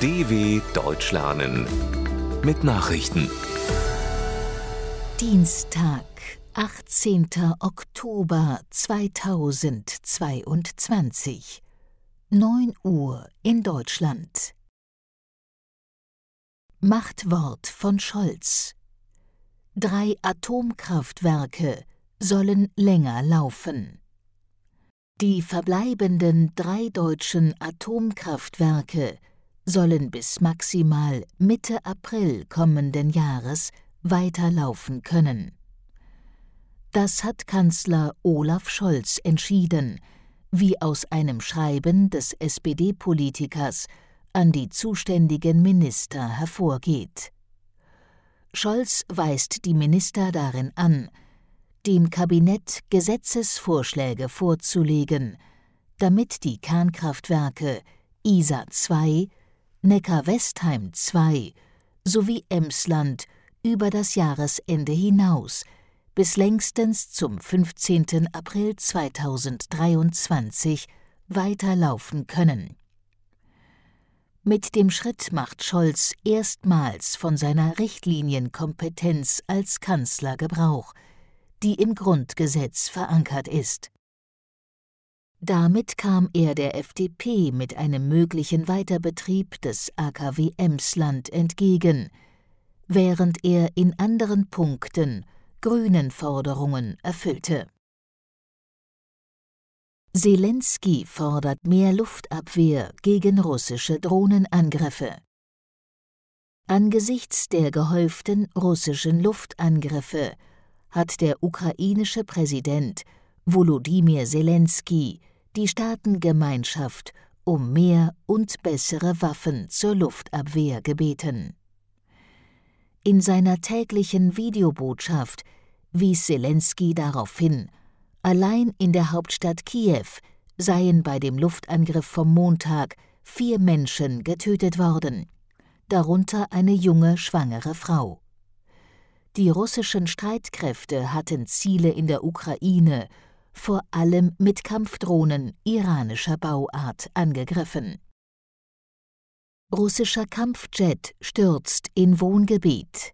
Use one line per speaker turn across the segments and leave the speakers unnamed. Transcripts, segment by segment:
DW Deutsch lernen mit Nachrichten.
Dienstag, 18. Oktober 2022. 9 Uhr in Deutschland. Machtwort von Scholz. Drei Atomkraftwerke sollen länger laufen. Die verbleibenden drei deutschen Atomkraftwerke sollen bis maximal Mitte April kommenden Jahres weiterlaufen können. Das hat Kanzler Olaf Scholz entschieden, wie aus einem Schreiben des SPD-Politikers an die zuständigen Minister hervorgeht. Scholz weist die Minister darin an, dem Kabinett Gesetzesvorschläge vorzulegen, damit die Kernkraftwerke Isar 2, Neckar-Westheim 2 sowie Emsland über das Jahresende hinaus bis längstens zum 15. April 2023 weiterlaufen können. Mit dem Schritt macht Scholz erstmals von seiner Richtlinienkompetenz als Kanzler Gebrauch – die im Grundgesetz verankert ist. Damit kam er der FDP mit einem möglichen Weiterbetrieb des AKW Emsland entgegen, während er in anderen Punkten grünen Forderungen erfüllte. Zelensky fordert mehr Luftabwehr gegen russische Drohnenangriffe. Angesichts der gehäuften russischen Luftangriffe hat der ukrainische Präsident Volodymyr Zelensky die Staatengemeinschaft um mehr und bessere Waffen zur Luftabwehr gebeten. In seiner täglichen Videobotschaft wies Zelensky darauf hin, allein in der Hauptstadt Kiew seien bei dem Luftangriff vom Montag vier Menschen getötet worden, darunter eine junge schwangere Frau. Die russischen Streitkräfte hatten Ziele in der Ukraine, vor allem mit Kampfdrohnen iranischer Bauart, angegriffen. Russischer Kampfjet stürzt in Wohngebiet.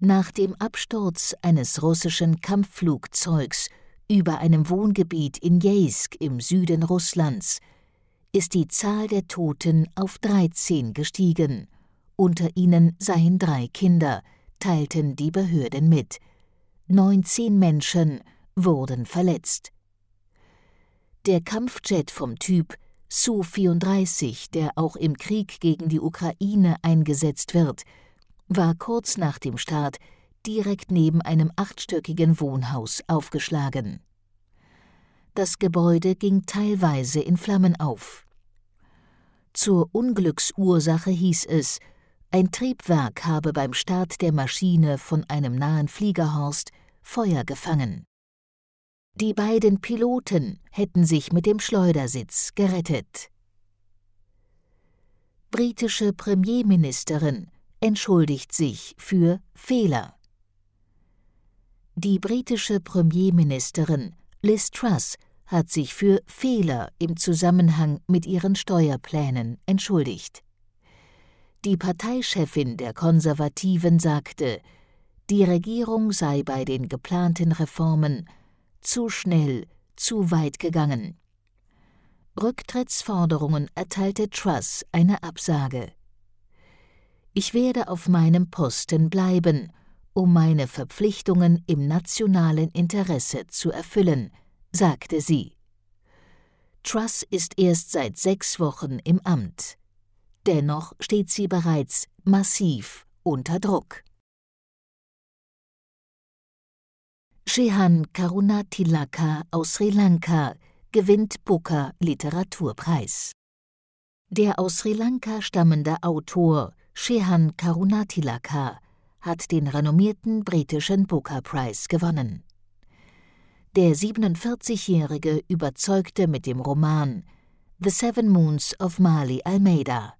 Nach dem Absturz eines russischen Kampfflugzeugs über einem Wohngebiet in Jeisk im Süden Russlands ist die Zahl der Toten auf 13 gestiegen. Unter ihnen seien drei Kinder, teilten die Behörden mit. 19 Menschen wurden verletzt. Der Kampfjet vom Typ Su-34, der auch im Krieg gegen die Ukraine eingesetzt wird, war kurz nach dem Start direkt neben einem achtstöckigen Wohnhaus aufgeschlagen. Das Gebäude ging teilweise in Flammen auf. Zur Unglücksursache hieß es, ein Triebwerk habe beim Start der Maschine von einem nahen Fliegerhorst Feuer gefangen. Die beiden Piloten hätten sich mit dem Schleudersitz gerettet. Britische Premierministerin entschuldigt sich für Fehler. Die britische Premierministerin Liz Truss hat sich für Fehler im Zusammenhang mit ihren Steuerplänen entschuldigt. Die Parteichefin der Konservativen sagte, die Regierung sei bei den geplanten Reformen zu schnell, zu weit gegangen. Rücktrittsforderungen erteilte Truss eine Absage. Ich werde auf meinem Posten bleiben, um meine Verpflichtungen im nationalen Interesse zu erfüllen, sagte sie. Truss ist erst seit sechs Wochen im Amt. Dennoch steht sie bereits massiv unter Druck. Shehan Karunatilaka aus Sri Lanka gewinnt Booker Literaturpreis. Der aus Sri Lanka stammende Autor Shehan Karunatilaka hat den renommierten britischen Booker Prize gewonnen. Der 47-Jährige überzeugte mit dem Roman The Seven Moons of Mali Almeida.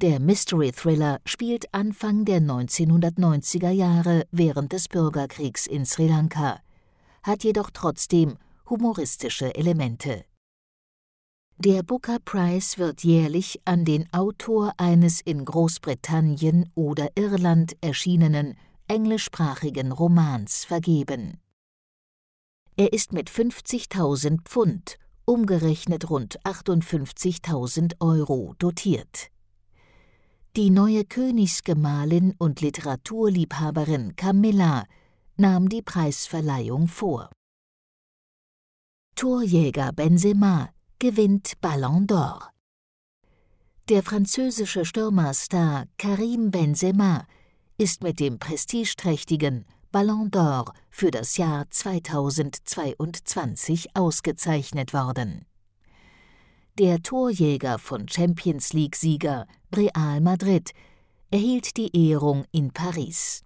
Der Mystery-Thriller spielt Anfang der 1990er Jahre während des Bürgerkriegs in Sri Lanka, hat jedoch trotzdem humoristische Elemente. Der Booker Prize wird jährlich an den Autor eines in Großbritannien oder Irland erschienenen englischsprachigen Romans vergeben. Er ist mit 50.000 Pfund, umgerechnet rund 58.000 Euro, dotiert. Die neue Königsgemahlin und Literaturliebhaberin Camilla nahm die Preisverleihung vor. Torjäger Benzema gewinnt Ballon d'Or. Der französische Stürmerstar Karim Benzema ist mit dem prestigeträchtigen Ballon d'Or für das Jahr 2022 ausgezeichnet worden. Der Torjäger von Champions League-Sieger Real Madrid erhielt die Ehrung in Paris.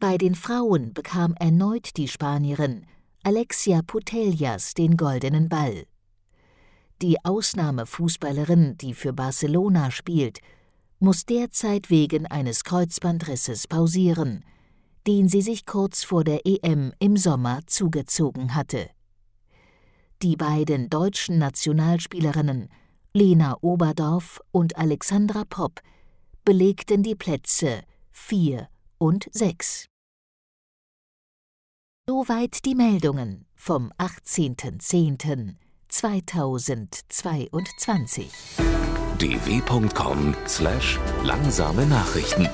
Bei den Frauen bekam erneut die Spanierin Alexia Putellas den goldenen Ball. Die Ausnahmefußballerin, die für Barcelona spielt, muss derzeit wegen eines Kreuzbandrisses pausieren, den sie sich kurz vor der EM im Sommer zugezogen hatte. Die beiden deutschen Nationalspielerinnen Lena Oberdorf und Alexandra Popp belegten die Plätze 4 und 6. Soweit die Meldungen vom 18.10.2022.
dw.com/langsame Nachrichten